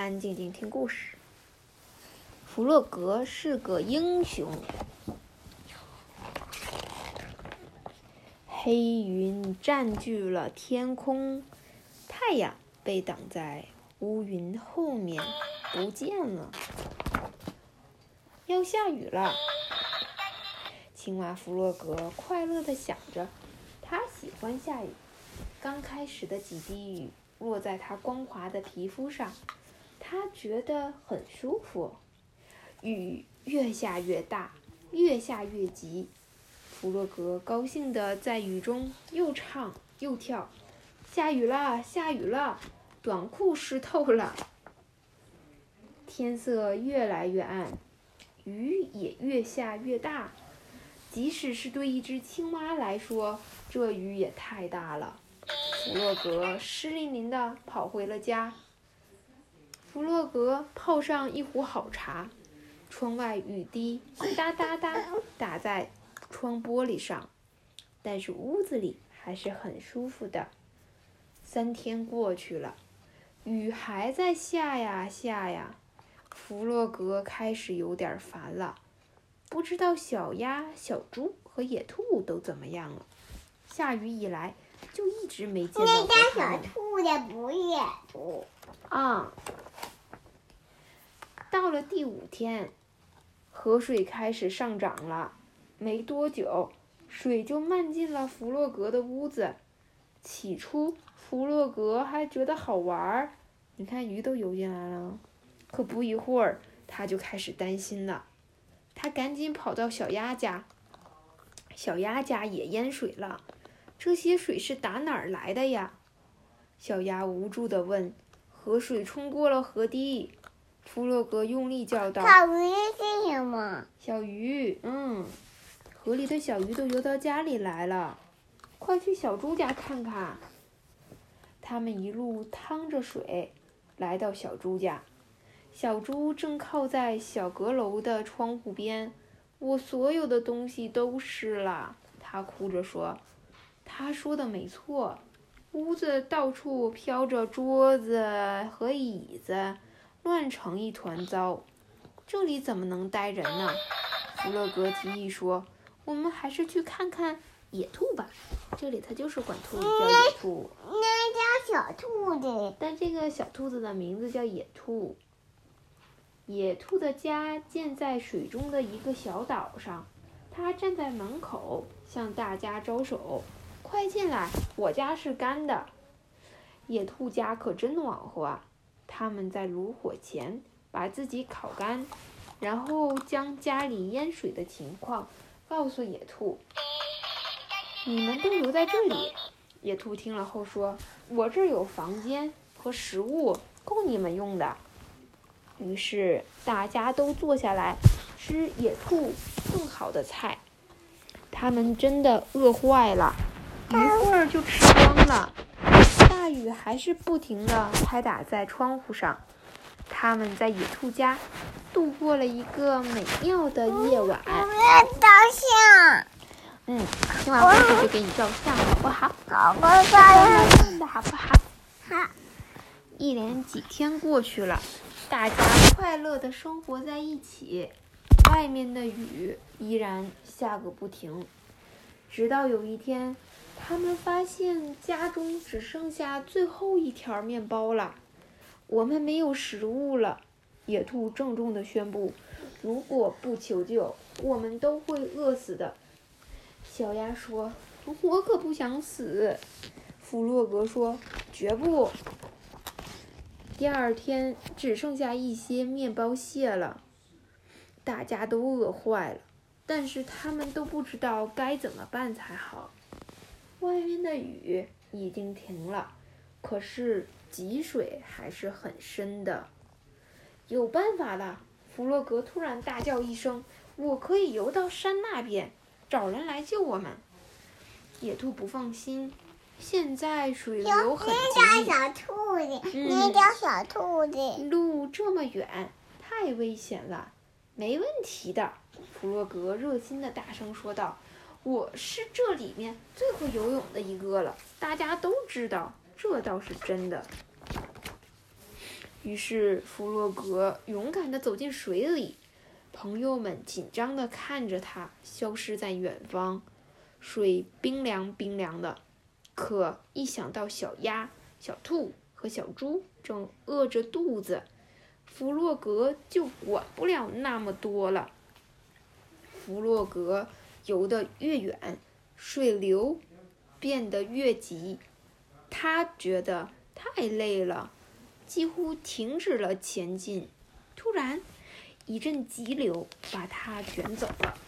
安安静静听故事。弗洛格是个英雄。黑云占据了天空，太阳被挡在乌云后面，不见了。要下雨了，青蛙弗洛格快乐的想着，他喜欢下雨。刚开始的几滴雨落在他光滑的皮肤上，他觉得很舒服。雨越下越大，越下越急。弗洛格高兴地在雨中又唱又跳。下雨了，下雨了，短裤湿透了。天色越来越暗，雨也越下越大。即使是对一只青蛙来说，这雨也太大了。弗洛格湿淋淋地跑回了家。弗洛格泡上一壶好茶。窗外雨滴哒哒哒打在窗玻璃上，但是屋子里还是很舒服的。三天过去了，雨还在下呀下呀，弗洛格开始有点烦了。不知道小鸭、小猪和野兔都怎么样了？下雨以来就一直没见到过它们。小兔子不是野兔啊。到了第五天。河水开始上涨了，没多久，水就漫进了弗洛格的屋子。起初，弗洛格还觉得好玩儿，你看鱼都游进来了。可不一会儿，他就开始担心了。他赶紧跑到小鸭家，小鸭家也淹水了。这些水是打哪儿来的呀？小鸭无助地问。河水冲过了河堤。弗洛格用力叫道：“小鱼是什么？小鱼，嗯，河里的小鱼都游到家里来了，快去小猪家看看。”他们一路趟着水，来到小猪家。小猪正靠在小阁楼的窗户边，我所有的东西都湿了，他哭着说：“他说的没错，屋子到处飘着桌子和椅子。”乱成一团糟，这里怎么能待人呢？弗洛格提议说：“我们还是去看看野兔吧。这里它就是管兔子叫野兔。那叫小兔子，但这个小兔子的名字叫野兔。野兔的家建在水中的一个小岛上，它站在门口向大家招手：“快进来，我家是干的。”野兔家可真暖和啊！他们在炉火前把自己烤干，然后将家里淹水的情况告诉野兔。你们都留在这里。野兔听了后说：“我这儿有房间和食物，够你们用的。”于是大家都坐下来吃野兔更好的菜。他们真的饿坏了，一会儿就吃光了。大雨还是不停地拍打在窗户上。他们在野兔家度过了一个美妙的夜晚。我要照相。嗯，今晚故事就给你照相，好不好？好，我照相的好不好？好。一连几天过去了，大家快乐的生活在一起。外面的雨依然下个不停，直到有一天。他们发现家中只剩下最后一条面包了，我们没有食物了。野兔郑重地宣布：“如果不求救，我们都会饿死的。”小鸭说：“我可不想死。”弗洛格说：“绝不。”第二天只剩下一些面包屑了，大家都饿坏了，但是他们都不知道该怎么办才好。外面的雨已经停了，可是积水还是很深的。有办法了！弗洛格突然大叫一声：“我可以游到山那边，找人来救我们。”野兔不放心，现在水流很急。小兔子，那叫小兔子。路这么远，太危险了。没问题的，弗洛格热心的大声说道。我是这里面最会游泳的一个了，大家都知道，这倒是真的。于是弗洛格勇敢地走进水里，朋友们紧张地看着他消失在远方。水冰凉冰凉的，可一想到小鸭、小兔和小猪正饿着肚子，弗洛格就管不了那么多了。弗洛格游得越远，水流变得越急，他觉得太累了。几乎停止了前进。突然，一阵急流把他卷走了。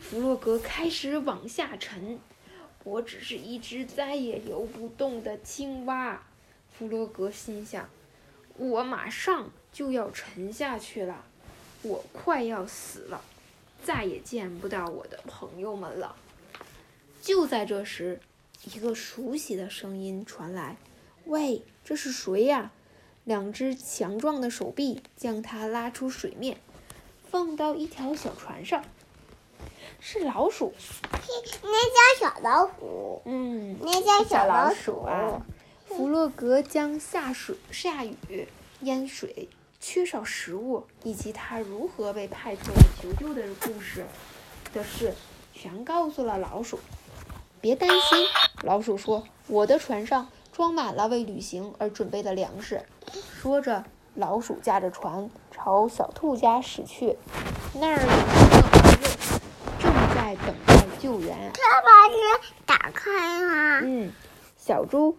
弗洛格开始往下沉。我只是一只再也游不动的青蛙，弗洛格心想。我马上就要沉下去了，我快要死了，再也见不到我的朋友们了。就在这时，一个熟悉的声音传来：“喂！”这是谁呀？两只强壮的手臂将他拉出水面，放到一条小船上。是老鼠。那叫小老虎。嗯，那叫小老鼠啊。弗洛格将下水、下雨、淹水、缺少食物，以及他如何被派出来求救的故事的事，全告诉了老鼠。别担心，老鼠说：“我的船上。”装满了为旅行而准备的粮食。说着，老鼠驾着船朝小兔家驶去。那儿有一个朋友正在等待救援。他把车打开了。嗯，小猪。